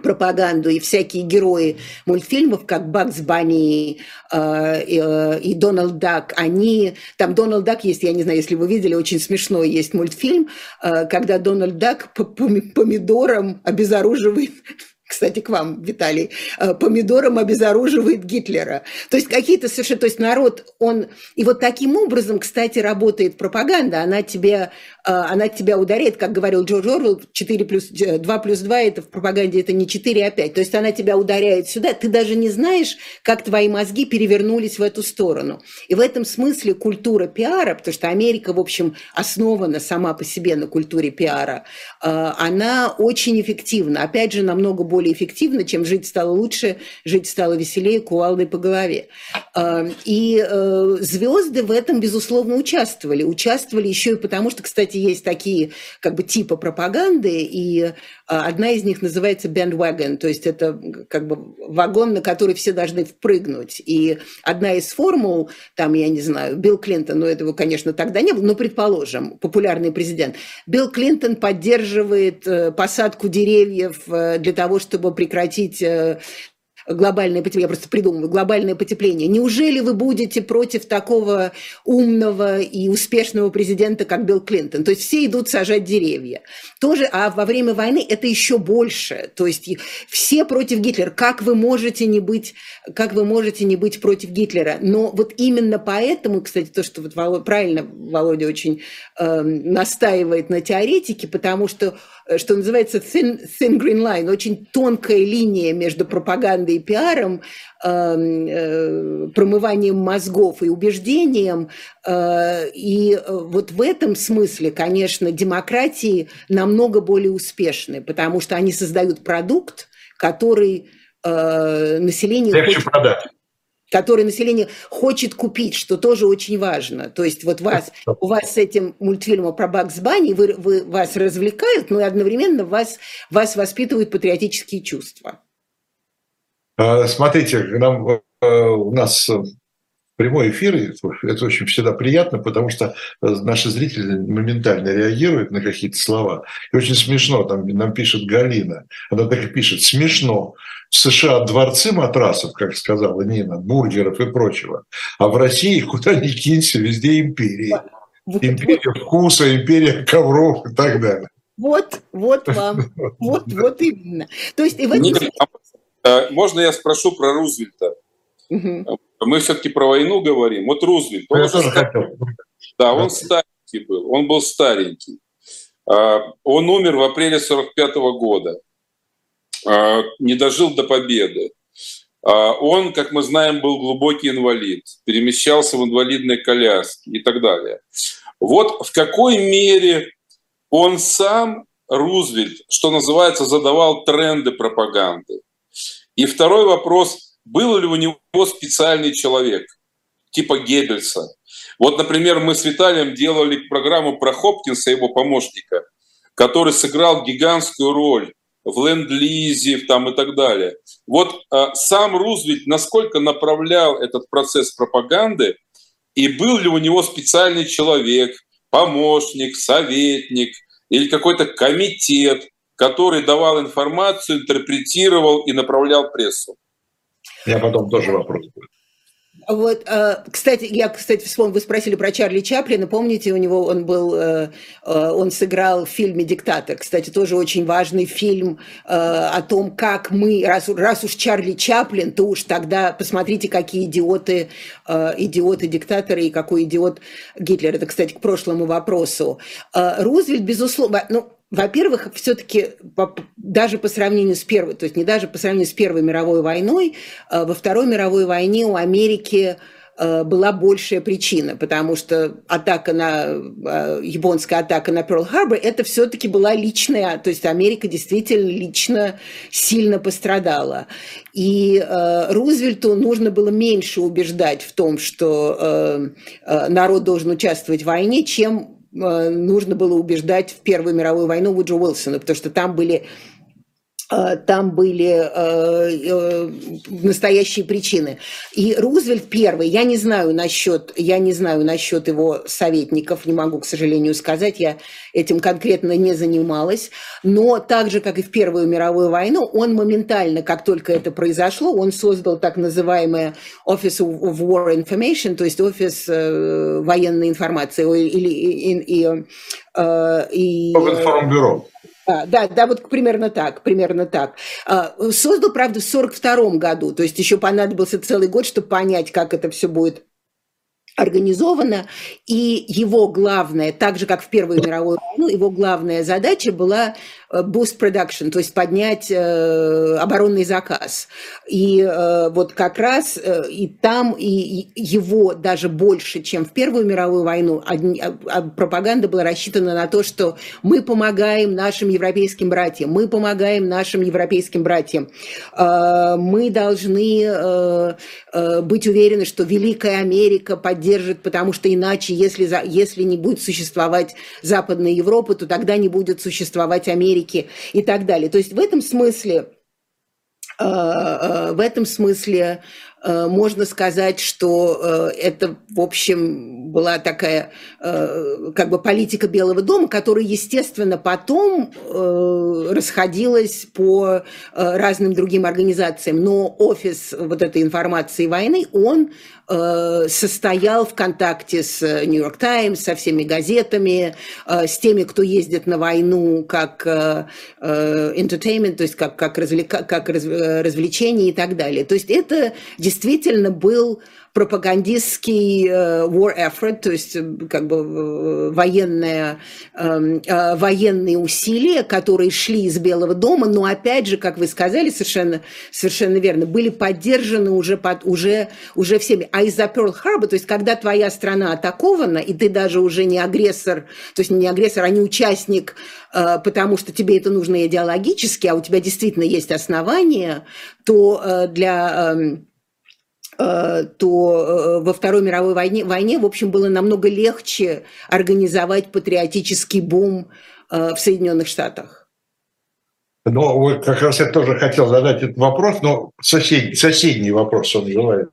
пропаганду, и всякие герои мультфильмов, как Бакс Банни э, э, и Дональд Дак, они... Там Дональд Дак есть, я не знаю, если вы видели, очень смешной есть мультфильм, э, когда Дональд Дак помидором обезоруживает кстати, к вам, Виталий, э, помидором обезоруживает Гитлера. То есть какие-то совершенно... То есть народ, он... И вот таким образом, кстати, работает пропаганда. Она, тебе, она тебя ударяет, как говорил Джордж Орвелл, 4 плюс, 2 плюс 2 это в пропаганде это не 4, а 5. То есть она тебя ударяет сюда. Ты даже не знаешь, как твои мозги перевернулись в эту сторону. И в этом смысле культура пиара, потому что Америка, в общем, основана сама по себе на культуре пиара, э, она очень эффективна. Опять же, намного более эффективно, чем жить стало лучше, жить стало веселее, кувалдой по голове. А, и э, звезды в этом, безусловно, участвовали. Участвовали еще и потому, что, кстати, есть такие как бы типы пропаганды, и а, одна из них называется bandwagon, то есть это как бы вагон, на который все должны впрыгнуть. И одна из формул, там, я не знаю, Билл Клинтон, но этого, конечно, тогда не было, но, предположим, популярный президент, Билл Клинтон поддерживает э, посадку деревьев э, для того, чтобы прекратить э, глобальное потепление, я просто придумываю, глобальное потепление. Неужели вы будете против такого умного и успешного президента, как Билл Клинтон? То есть все идут сажать деревья. Тоже, а во время войны это еще больше. То есть все против Гитлера. Как вы можете не быть, как вы можете не быть против Гитлера? Но вот именно поэтому, кстати, то, что вот правильно Володя очень э, настаивает на теоретике, потому что что называется thin, thin green line, очень тонкая линия между пропагандой и пиаром, эм, э, промыванием мозгов и убеждением. Э, и э, вот в этом смысле, конечно, демократии намного более успешны, потому что они создают продукт, который население Легче хочет... продать который население хочет купить, что тоже очень важно. То есть вот вас, у вас с этим мультфильмом про Бакс Банни, вы, вы, вас развлекают, но и одновременно вас, вас воспитывают патриотические чувства. А, смотрите, нам, э, у нас прямой эфир, это очень всегда приятно, потому что наши зрители моментально реагируют на какие-то слова. И очень смешно, там нам пишет Галина, она так и пишет, смешно, в США дворцы матрасов, как сказала Нина, бургеров и прочего, а в России, куда ни кинься, везде империи. Империя вкуса, империя ковров и так далее. Вот, вот вам, вот, вот именно. То есть, и в этом... А, можно я спрошу про Рузвельта? Угу. Мы все-таки про войну говорим. Вот Рузвельт. Он я тоже хотел. Да, он старенький был. Он был старенький. А, он умер в апреле 45 года. А, не дожил до победы. Он, как мы знаем, был глубокий инвалид, перемещался в инвалидной коляске и так далее. Вот в какой мере он сам, Рузвельт, что называется, задавал тренды пропаганды. И второй вопрос, был ли у него специальный человек, типа Геббельса. Вот, например, мы с Виталием делали программу про Хопкинса, его помощника, который сыграл гигантскую роль в ленд-лизе там, и так далее. Вот э, сам Рузвельт насколько направлял этот процесс пропаганды, и был ли у него специальный человек, помощник, советник или какой-то комитет, который давал информацию, интерпретировал и направлял прессу. Я потом тоже вопрос будет. Вот, э, кстати, я, кстати, вспомнил, вы спросили про Чарли Чаплина, помните, у него он был, э, э, он сыграл в фильме «Диктатор», кстати, тоже очень важный фильм о том, как мы, раз, раз уж Чарли Чаплин, то уж тогда посмотрите, какие идиоты, идиоты-диктаторы и какой идиот Гитлер. Это, кстати, к прошлому вопросу. Рузвельт, безусловно, ну, во-первых, все-таки даже по сравнению с первой, то есть не даже по сравнению с Первой мировой войной, э, во Второй мировой войне у Америки э, была большая причина, потому что атака на э, японская атака на Перл-Харбор это все-таки была личная, то есть Америка действительно лично сильно пострадала. И э, Рузвельту нужно было меньше убеждать в том, что э, народ должен участвовать в войне, чем нужно было убеждать в Первую мировую войну Вуджо Уилсона, потому что там были Э, там были э, э, настоящие причины. И Рузвельт первый, я не знаю насчет, я не знаю насчет его советников, не могу, к сожалению, сказать, я этим конкретно не занималась, но так же, как и в Первую мировую войну, он моментально, как только это произошло, он создал так называемый Office of War Information, то есть офис э, военной информации или и, и, и, и, и бюро а, да, да, вот примерно так, примерно так. А, создал, правда, в 1942 году, то есть еще понадобился целый год, чтобы понять, как это все будет организовано, и его главное, так же как в Первую мировую войну, его главная задача была boost production, то есть поднять э, оборонный заказ. И э, вот как раз и там и его даже больше, чем в Первую мировую войну, а, пропаганда была рассчитана на то, что мы помогаем нашим европейским братьям, мы помогаем нашим европейским братьям. Мы должны быть уверены, что Великая Америка поддержит, потому что иначе, если, если не будет существовать Западная Европа, то тогда не будет существовать Америка Америки и так далее. То есть в этом смысле э, э, в этом смысле э, можно сказать, что это, в общем, была такая как бы политика Белого дома, которая, естественно, потом расходилась по разным другим организациям. Но офис вот этой информации войны, он состоял в контакте с Нью-Йорк э, Таймс, со всеми газетами, э, с теми, кто ездит на войну как entertainment, то есть как, как, развлека, как развлечение и так далее. То есть это действительно был пропагандистский э, war effort, то есть э, как бы э, военные, эм, военные усилия, которые шли из Белого дома, но опять же, как вы сказали, совершенно, совершенно верно, были поддержаны уже, под, уже, уже всеми. А из-за Перл-Харбора, то есть когда твоя страна атакована, и ты даже уже не агрессор, то есть не агрессор, а не участник, потому что тебе это нужно идеологически, а у тебя действительно есть основания, то для эм, то э, во Второй мировой войне, войне, в общем, было намного легче организовать патриотический бум э, в Соединенных Штатах. Ну, вот как раз я тоже хотел задать этот вопрос, но сосед, соседний вопрос он желает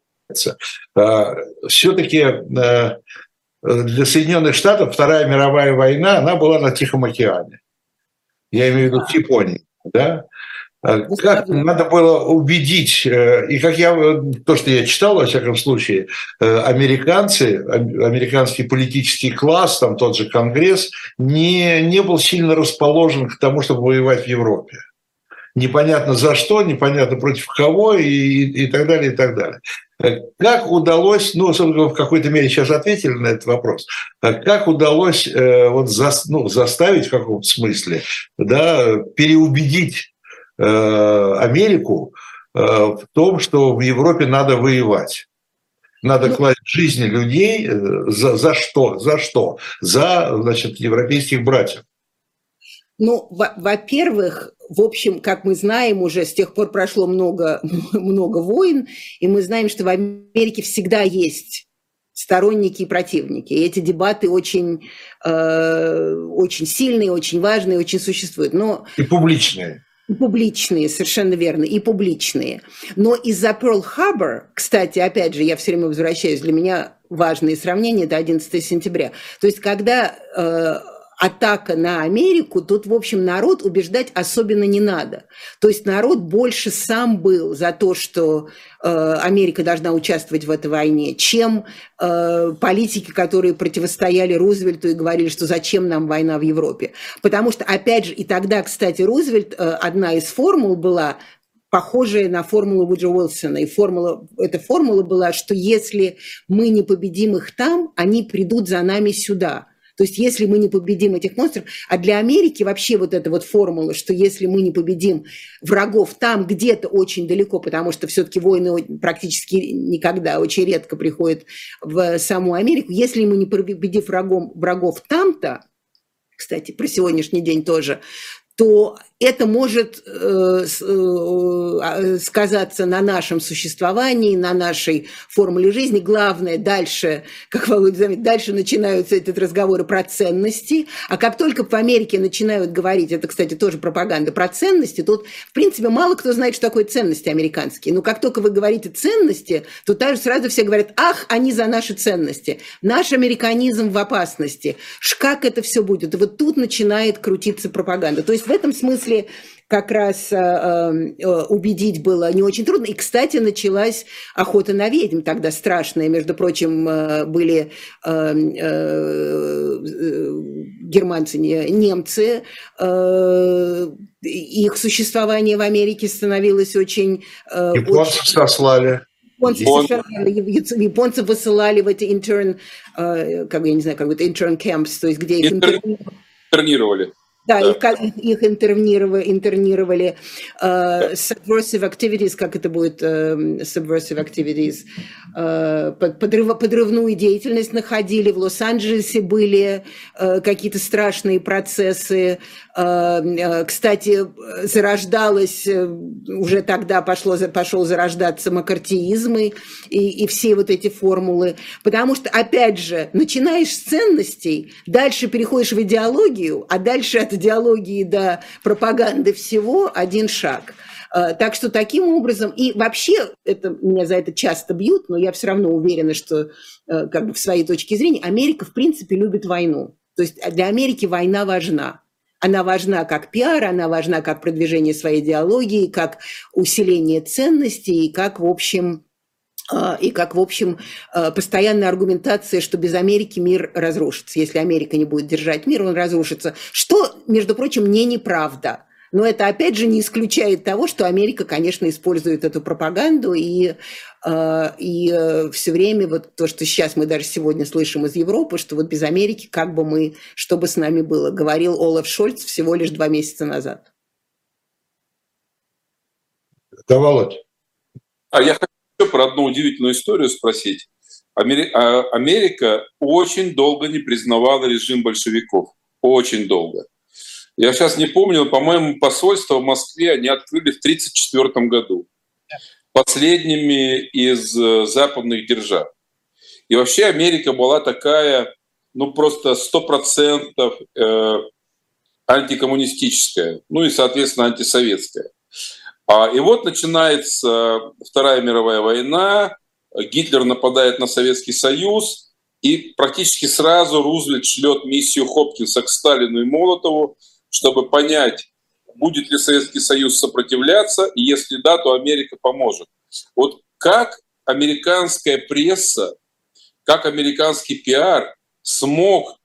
Все-таки для Соединенных Штатов Вторая мировая война, она была на Тихом океане. Я имею в виду в Японии. Да? Как надо было убедить, и как я, то, что я читал, во всяком случае, американцы, американский политический класс, там тот же Конгресс, не, не был сильно расположен к тому, чтобы воевать в Европе непонятно за что, непонятно против кого и, и, и так далее, и так далее. Как удалось, ну, собственно, в какой-то мере сейчас ответили на этот вопрос, как удалось э, вот за, ну, заставить в каком-то смысле, да, переубедить э, Америку э, в том, что в Европе надо воевать? Надо ну, класть жизни людей э, за, за что? За что? За, значит, европейских братьев. Ну, во-первых, в общем, как мы знаем, уже с тех пор прошло много, много войн, и мы знаем, что в Америке всегда есть сторонники и противники. И эти дебаты очень, э, очень сильные, очень важные, очень существуют. Но... И публичные. Публичные, совершенно верно, и публичные. Но из-за Pearl Harbor, кстати, опять же, я все время возвращаюсь, для меня важные сравнения, это 11 сентября. То есть, когда э, атака на Америку, тут, в общем, народ убеждать особенно не надо. То есть народ больше сам был за то, что э, Америка должна участвовать в этой войне, чем э, политики, которые противостояли Рузвельту и говорили, что зачем нам война в Европе. Потому что, опять же, и тогда, кстати, Рузвельт, э, одна из формул была похожая на формулу Вуджа Уилсона. И формула, эта формула была, что если мы не победим их там, они придут за нами сюда – то есть если мы не победим этих монстров, а для Америки вообще вот эта вот формула, что если мы не победим врагов там где-то очень далеко, потому что все-таки войны практически никогда, очень редко приходят в саму Америку, если мы не победим врагом, врагов там-то, кстати, про сегодняшний день тоже, то это может э, э, сказаться на нашем существовании, на нашей формуле жизни. Главное, дальше, как Володя заметил, дальше начинаются эти разговоры про ценности. А как только в Америке начинают говорить, это, кстати, тоже пропаганда, про ценности, тут, в принципе, мало кто знает, что такое ценности американские. Но как только вы говорите ценности, то также сразу все говорят, ах, они за наши ценности. Наш американизм в опасности. Как это все будет? И вот тут начинает крутиться пропаганда. То есть в этом смысле как раз э, э, убедить было не очень трудно. И, кстати, началась охота на ведьм тогда страшная. Между прочим, э, были германцы, немцы, их существование в Америке становилось очень... Японцев очень... сослали. Японцы, японцы высылали в эти интерн, как я не знаю, как это интерн camps, то есть где их интернировали. Да. Их, их интернировали, интернировали uh, subversive activities, как это будет uh, subversive activities, uh, подрыв, подрывную деятельность находили, в Лос-Анджелесе были uh, какие-то страшные процессы. Uh, uh, кстати, зарождалось, uh, уже тогда пошло, пошел зарождаться макартиизм и, и все вот эти формулы. Потому что, опять же, начинаешь с ценностей, дальше переходишь в идеологию, а дальше от идеологии до пропаганды всего один шаг. А, так что таким образом, и вообще, это, меня за это часто бьют, но я все равно уверена, что э, как бы в своей точке зрения, Америка в принципе любит войну. То есть для Америки война важна. Она важна как пиар, она важна как продвижение своей идеологии, как усиление ценностей, и как, в общем, и как, в общем, а, постоянная аргументация, что без Америки мир разрушится. Если Америка не будет держать мир, он разрушится. Что, между прочим, не неправда. Но это, опять же, не исключает того, что Америка, конечно, использует эту пропаганду и, а, и э, все время вот то, что сейчас мы даже сегодня слышим из Европы, что вот без Америки как бы мы, что бы с нами было, говорил Олаф Шольц всего лишь два месяца назад. Да, Володь. А я хочу про одну удивительную историю спросить. А, Америка очень долго не признавала режим большевиков. Очень долго. Я сейчас не помню, по-моему, посольство в Москве они открыли в 1934 году. Последними из э, западных держав. И вообще Америка была такая, ну просто сто процентов э, антикоммунистическая, ну и, соответственно, антисоветская. А, и вот начинается Вторая мировая война, Гитлер нападает на Советский Союз, и практически сразу Рузвельт шлет миссию Хопкинса к Сталину и Молотову, чтобы понять, будет ли Советский Союз сопротивляться, и если да, то Америка поможет. Вот как американская пресса, как американский пиар смог,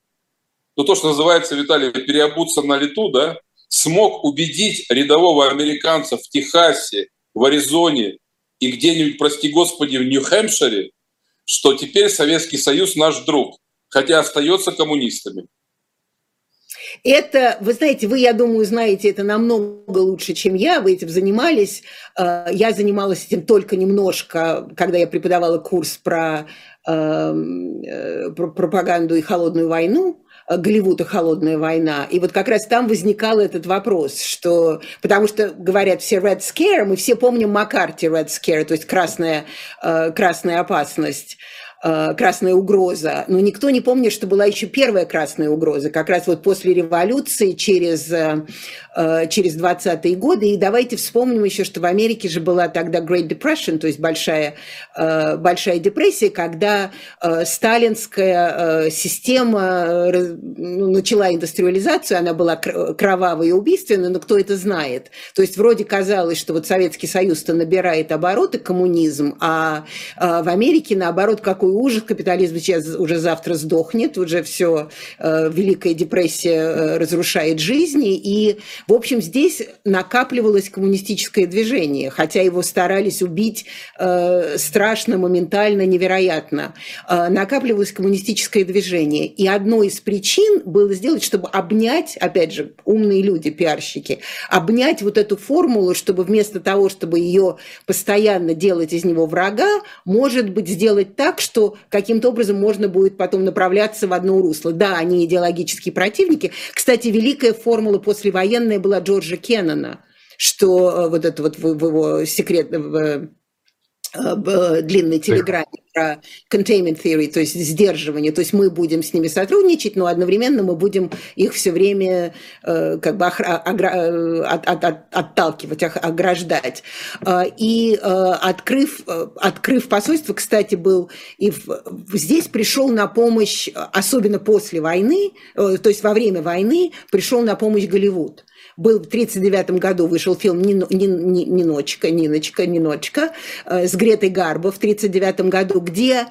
ну то, что называется, Виталий, переобуться на лету, да, смог убедить рядового американца в Техасе, в Аризоне и где-нибудь, прости господи, в Нью-Хэмпшире, что теперь Советский Союз наш друг, хотя остается коммунистами. Это, вы знаете, вы, я думаю, знаете это намного лучше, чем я, вы этим занимались. Э, я занималась этим только немножко, когда я преподавала курс про, эм, э, про пропаганду и холодную войну. Э, Голливуд и холодная война. И вот как раз там возникал этот вопрос, что, потому что говорят все Red Scare, мы все помним Маккарти Red Scare, то есть красная, красная опасность. Э, красная угроза, но никто не помнит, что была еще первая красная угроза, как раз вот после революции через, э, э, через 20-е годы. И давайте вспомним еще, что в Америке же была тогда Great Depression, то есть большая, большая депрессия, когда сталинская система ну, начала индустриализацию, она была кровавой и убийственной, но кто это знает? То есть вроде казалось, что вот Советский Союз-то набирает обороты, коммунизм, а в Америке, наоборот, какой ужас, капитализм сейчас уже завтра сдохнет, уже все, э, Великая депрессия э, разрушает жизни, и, в общем, здесь накапливалось коммунистическое движение, хотя его старались убить э, страшно, моментально, невероятно. Накапливалось коммунистическое движение, и одной из причин было сделать, чтобы обнять, опять же, умные люди, пиарщики, обнять вот эту формулу, чтобы вместо того, чтобы ее постоянно делать из него врага, может быть, сделать так, что что каким-то образом можно будет потом направляться в одно русло. Да, они идеологические противники. Кстати, великая формула послевоенная была Джорджа Кеннона, что э, вот это вот в его секрет, в Э, длинной телеграмме про containment theory, то есть сдерживание, то есть мы будем с ними сотрудничать, но одновременно мы будем их все время э, как бы э, от, от, от, отталкивать, ограждать. И открыв, открыв посольство, кстати, был и здесь пришел на помощь, особенно после войны, то есть во время войны пришел на помощь Голливуд был в 1939 году вышел фильм «Ниночка», «Ниночка», «Ниночка» э, с Гретой Гарбо в 1939 году, где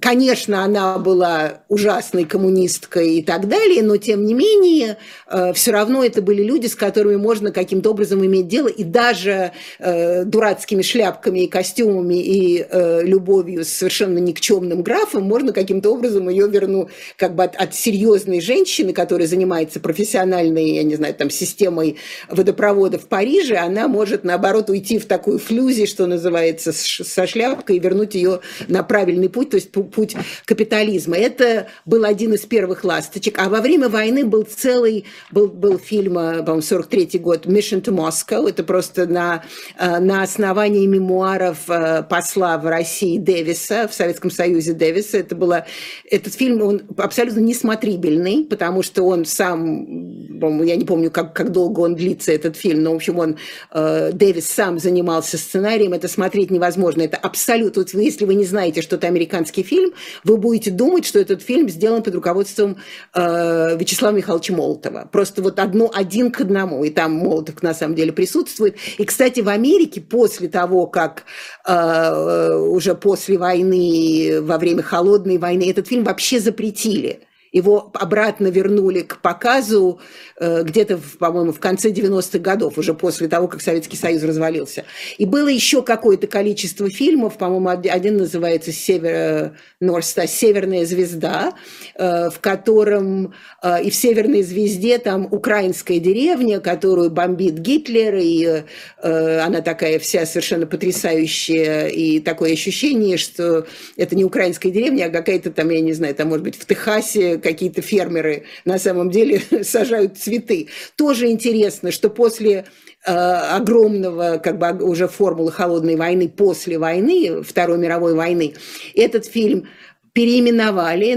конечно, она была ужасной коммунисткой и так далее, но тем не менее, э, все равно это были люди, с которыми можно каким-то образом иметь дело, и даже э, дурацкими шляпками и костюмами и любовью с совершенно никчемным графом можно каким-то образом ее вернуть как бы от, от серьезной женщины, которая занимается профессиональной, я не знаю, там, системой водопровода в Париже, она может, наоборот, уйти в такую флюзи, что называется, со шляпкой и вернуть ее на правильный правильный путь, то есть путь капитализма. Это был один из первых ласточек. А во время войны был целый, был, был фильм, э, по-моему, 43 год, Mission to Moscow. Это просто на, э, на основании мемуаров э, посла в России Дэвиса, в Советском Союзе Дэвиса. Это было, этот фильм, он абсолютно несмотрибельный, потому что он сам, я не помню, как, как долго он длится, этот фильм, но, в общем, он, Дэвис сам занимался сценарием, это смотреть невозможно. Это абсолютно, вот если вы не знаете, что там американский фильм, вы будете думать, что этот фильм сделан под руководством э, Вячеслава Михайловича Молотова. Просто вот одно, один к одному. И там Молотов на самом деле присутствует. И, кстати, в Америке после того, как э, уже после войны, во время холодной войны, этот фильм вообще запретили. Его обратно вернули к показу э, где-то, по-моему, в конце 90-х годов, уже после того, как Советский Союз развалился. И было еще какое-то количество фильмов, по-моему, один называется «Север, Норста, «Северная звезда», э, в котором э, и в «Северной звезде» там украинская деревня, которую бомбит Гитлер, и она такая вся совершенно потрясающая, и такое ощущение, что это не украинская деревня, а какая-то там, я не знаю, там, может быть, в Техасе какие-то фермеры на самом деле сажают цветы. Тоже интересно, что после э, огромного, как бы уже формулы холодной войны, после войны, Второй мировой войны, этот фильм переименовали,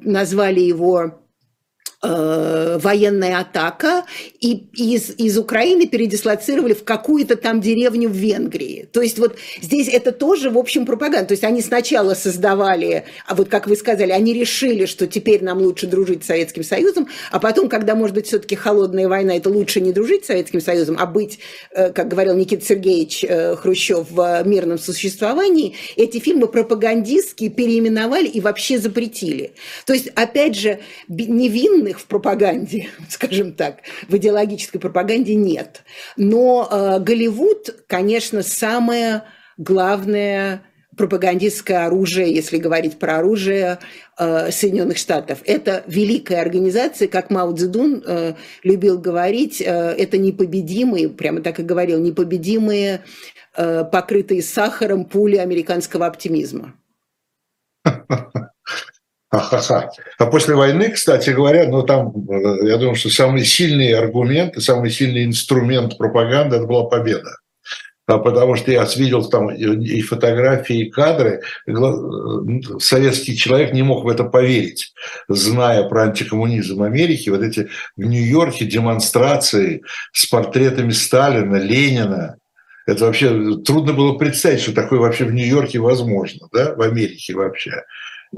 назвали его э, военная атака, и из, из Украины передислоцировали в какую-то там деревню в Венгрии. То есть вот здесь это тоже, в общем, пропаганда. То есть они сначала создавали, а вот как вы сказали, они решили, что теперь нам лучше дружить с Советским Союзом, а потом, когда, может быть, все-таки холодная война, это лучше не дружить с Советским Союзом, а быть, э, как говорил Никита Сергеевич э, Хрущев, в мирном существовании, эти фильмы пропагандистские переименовали и вообще запретили. То есть, опять же, невинных в пропаганде, скажем так, в идеологической пропаганде нет. Но э, Голливуд, конечно, самое главное пропагандистское оружие, если говорить про оружие э, Соединенных Штатов. Это великая организация, как Мао Цзэдун э, любил говорить, э, это непобедимые, прямо так и говорил, непобедимые, э, покрытые сахаром пули американского оптимизма. Ха-ха-ха. А после войны, кстати говоря, ну там, э, я думаю, что самый сильный аргумент самый сильный инструмент пропаганды – это была победа. А потому что я видел там и фотографии, и кадры, э, советский человек не мог в это поверить, зная про антикоммунизм Америки, вот эти в Нью-Йорке демонстрации с портретами Сталина, Ленина, это вообще трудно было представить, что такое вообще в Нью-Йорке возможно, да, в Америке вообще.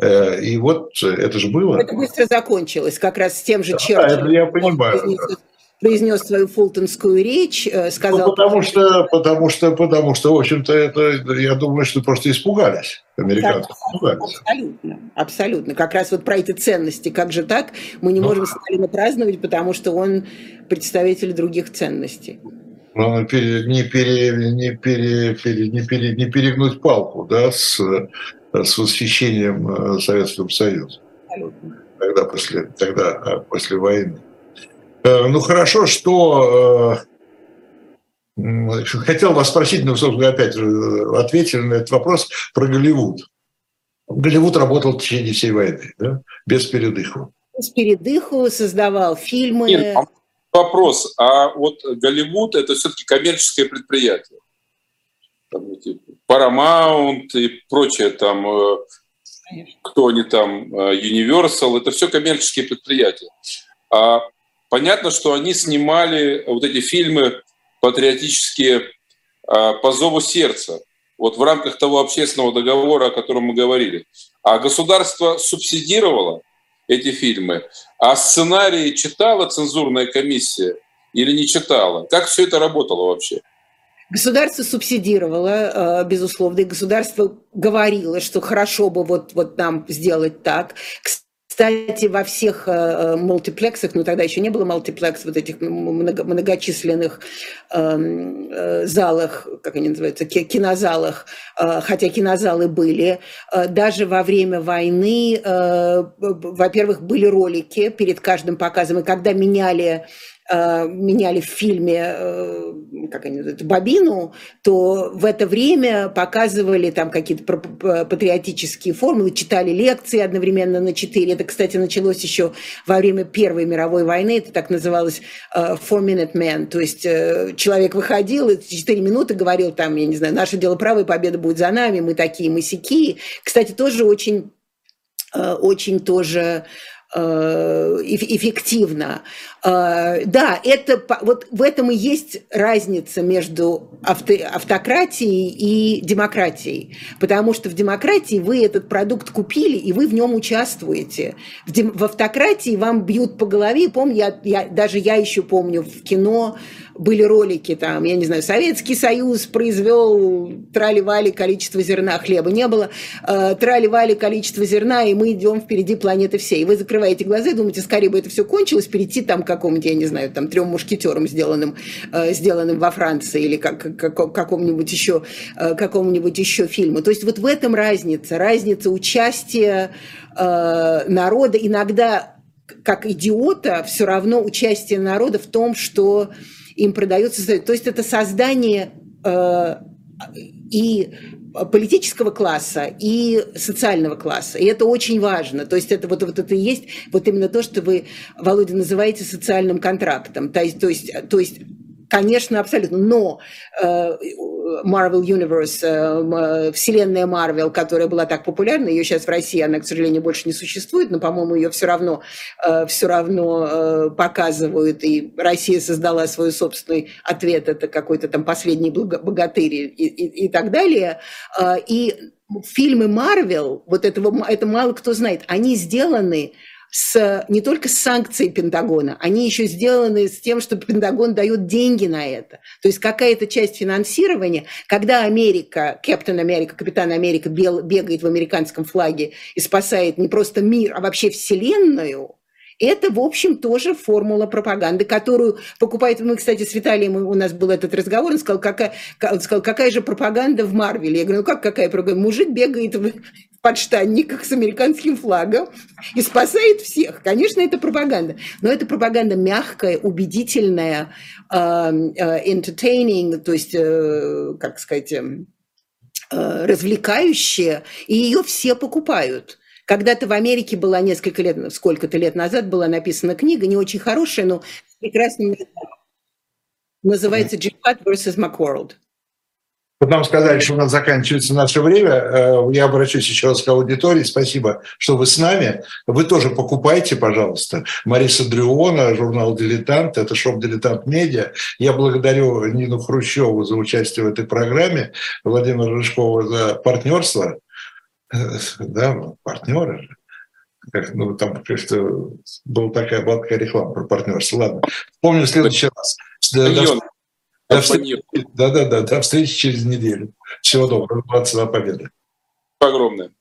Э, и вот это же было. Это быстро закончилось, как раз с тем же да, Черчиллем. Это я понимаю. Произнес, произнес свою фултонскую речь, э, сказал... Ну, потому что, потому что, потому что, в общем-то, это, я думаю, что просто испугались. Американцы испугались. Абсолютно, абсолютно. Как раз вот про эти ценности. Как же так? Мы не ну, можем Сталина праздновать, потому что он представитель других ценностей. Главное не, пере, не, пере, не, пере, не, пере, не перегнуть палку да, с с восхищением э, Советским Союзом. Тогда после, тогда а, после войны. Э, ну хорошо, что э, хотел вас спросить, но, собственно, опять же, ответили на этот вопрос про Голливуд. Голливуд работал в течение всей войны, да? без передыху. Без передыху создавал фильмы. Нет, вопрос, а вот Голливуд – это все-таки коммерческое предприятие? Там эти Paramount и прочее там, э, кто они там, э, Universal, это все коммерческие предприятия. А понятно, что они снимали вот эти фильмы патриотические э, по зову сердца, вот в рамках того общественного договора, о котором мы говорили. А государство субсидировало эти фильмы, а сценарии читала цензурная комиссия или не читала? Как все это работало вообще? Государство субсидировало, э, безусловно, и государство говорило, что хорошо бы вот, вот нам сделать так. Кстати, во всех э, мультиплексах, ну тогда еще не было мультиплекс, вот этих много, многочисленных эм, э, залах, как они называются, кинозалах, э, хотя кинозалы были, э, даже во время войны, э, во-первых, были ролики перед каждым показом, и когда меняли Э, меняли в фильме, э, как они называют, бобину, то в это время показывали там какие-то патриотические формулы, читали лекции одновременно на четыре. Это, кстати, началось еще во время Первой мировой войны, это так называлось э, four-minute man, то есть человек выходил и четыре минуты говорил там, я не знаю, наше дело правое, победа будет за нами, мы такие, мы сякие. Кстати, тоже очень очень тоже Э, эффективно. Э, да, это, вот в этом и есть разница между авто, автократией и демократией. Потому что в демократии вы этот продукт купили, и вы в нем участвуете. В, дем, в автократии вам бьют по голове. Помню, я, я, даже я еще помню в кино были ролики там, я не знаю, Советский Союз произвел трали-вали количество зерна, хлеба не было, э, трали-вали количество зерна, и мы идем впереди планеты всей. И вы закрываете глаза и думаете, скорее бы это все кончилось, перейти там к какому-нибудь, я не знаю, там трем мушкетерам, сделанным, э, сделанным во Франции или как, как, какому-нибудь еще, э, какому-нибудь еще фильму. То есть вот в этом разница, разница участия э, народа, иногда как идиота, все равно участие народа в том, что им продается. То есть это создание э, и политического класса и социального класса. И это очень важно. То есть это вот, вот это и есть вот именно то, что вы, Володя, называете социальным контрактом. То есть, то есть, то есть конечно, абсолютно. Но э, Marvel Universe, э, вселенная Marvel, которая была так популярна, ее сейчас в России, она, к сожалению, больше не существует, но, по-моему, ее все равно, все равно показывают, и Россия создала свой собственный ответ, это какой-то там последний богатырь и, и, и так далее. И фильмы Марвел, вот этого, это мало кто знает, они сделаны с, не только с санкцией Пентагона, они еще сделаны с тем, что Пентагон дает деньги на это. То есть какая-то часть финансирования, когда Америка, Капитан Америка, Капитан Америка бегает в американском флаге и спасает не просто мир, а вообще Вселенную, это, в общем, тоже формула пропаганды, которую покупает... Мы, кстати, с Виталием, у нас был этот разговор, он сказал, какая, он сказал, какая же пропаганда в Марвеле? Я говорю, ну как какая пропаганда? Мужик бегает в подштанниках с американским флагом и спасает всех. Конечно, это пропаганда. Но это пропаганда мягкая, убедительная, uh, entertaining, то есть, uh, как сказать, uh, развлекающая, и ее все покупают. Когда-то в Америке была несколько лет, сколько-то лет назад была написана книга, не очень хорошая, но прекрасным называется «Джихад vs. Macworld». Вот нам сказали, что у нас заканчивается наше время. Э, я обращусь еще раз к аудитории. Спасибо, что вы с нами. Вы тоже покупайте, пожалуйста. Мариса Дрюона, журнал «Дилетант». Это шоп «Дилетант Медиа». Я благодарю Нину Хрущеву за участие в этой программе, Владимира Рыжкова за партнерство да, партнеры же. Как, ну, там что была такая, была такая реклама про партнерство. Ладно, помню в следующий раз. До, до, до встречи, да, да, да, до встречи через неделю. Всего доброго, 22 победы. Огромное.